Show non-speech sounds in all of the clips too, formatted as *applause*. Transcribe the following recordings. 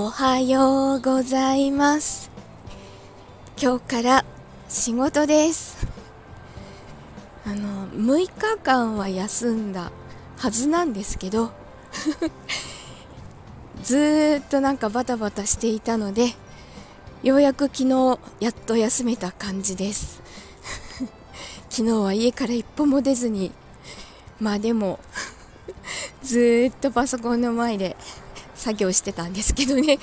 おはようございます。今日から仕事です。あの6日間は休んだはずなんですけど *laughs* ずーっとなんかバタバタしていたのでようやく昨日やっと休めた感じです。*laughs* 昨日は家から一歩も出ずにまあでもずーっとパソコンの前で作業してたんですけどね。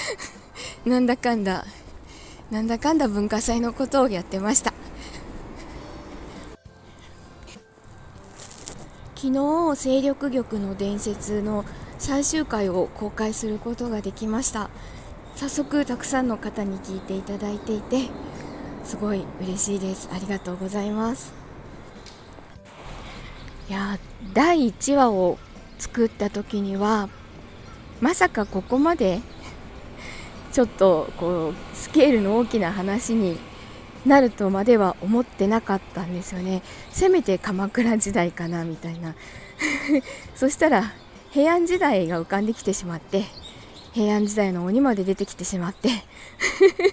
*laughs* なんだかんだなんだかんだ文化祭のことをやってました。昨日勢力玉の伝説の最終回を公開することができました。早速たくさんの方に聞いていただいていてすごい嬉しいです。ありがとうございます。いや第1話を作った時にはまさかここまで *laughs* ちょっとこうスケールの大きな話になるとまでは思ってなかったんですよね。せめて鎌倉時代かなみたいな。*laughs* そしたら平安時代が浮かんできてしまって平安時代の鬼まで出てきてしまって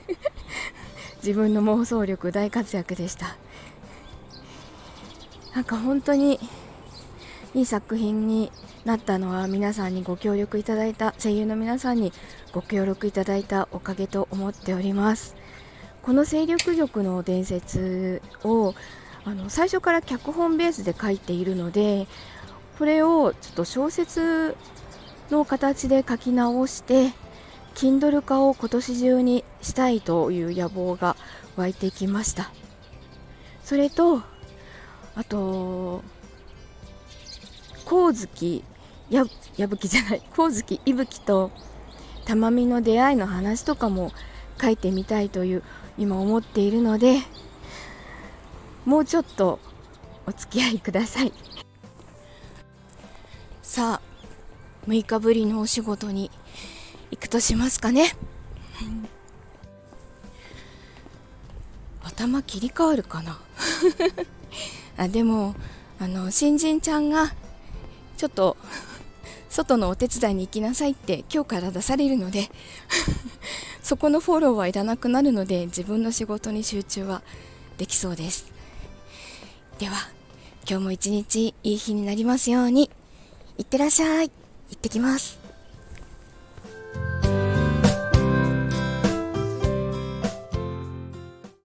*laughs* 自分の妄想力大活躍でした。なんか本当にいい作品になったのは皆さんにご協力いただいた声優の皆さんにご協力いただいたおかげと思っております。この勢力力の伝説をあの最初から脚本ベースで書いているのでこれをちょっと小説の形で書き直して Kindle 化を今年中にしたいという野望が湧いてきました。それとあと光月や矢吹じゃない *laughs* 光月伊吹と玉美の出会いの話とかも書いてみたいという今思っているのでもうちょっとお付き合いください。*laughs* さあ6日ぶりのお仕事に行くとしますかね。頭切り替わるかな。*laughs* あでもあの新人ちゃんがちょっと外のお手伝いに行きなさいって今日から出されるので *laughs* そこのフォローはいらなくなるので自分の仕事に集中はできそうです。では今日も一日いい日になりますように。いってらっしゃい。行ってきます。